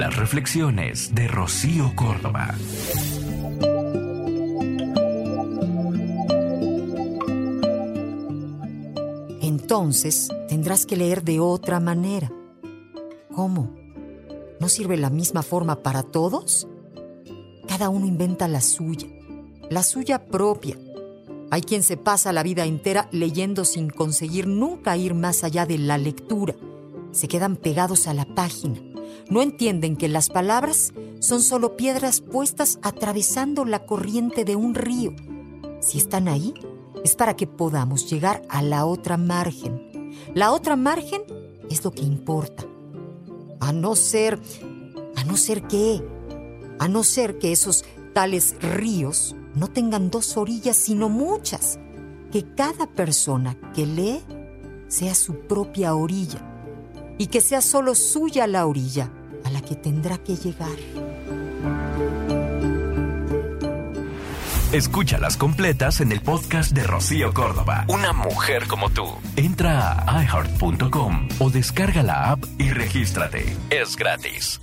Las reflexiones de Rocío Córdoba. Entonces tendrás que leer de otra manera. ¿Cómo? ¿No sirve la misma forma para todos? Cada uno inventa la suya, la suya propia. Hay quien se pasa la vida entera leyendo sin conseguir nunca ir más allá de la lectura. Se quedan pegados a la página. No entienden que las palabras son solo piedras puestas atravesando la corriente de un río. Si están ahí, es para que podamos llegar a la otra margen. La otra margen es lo que importa. A no ser, a no ser qué, a no ser que esos tales ríos no tengan dos orillas, sino muchas. Que cada persona que lee sea su propia orilla y que sea solo suya la orilla a la que tendrá que llegar. Escúchalas completas en el podcast de Rocío Córdoba. Una mujer como tú. Entra a iheart.com o descarga la app y regístrate. Es gratis.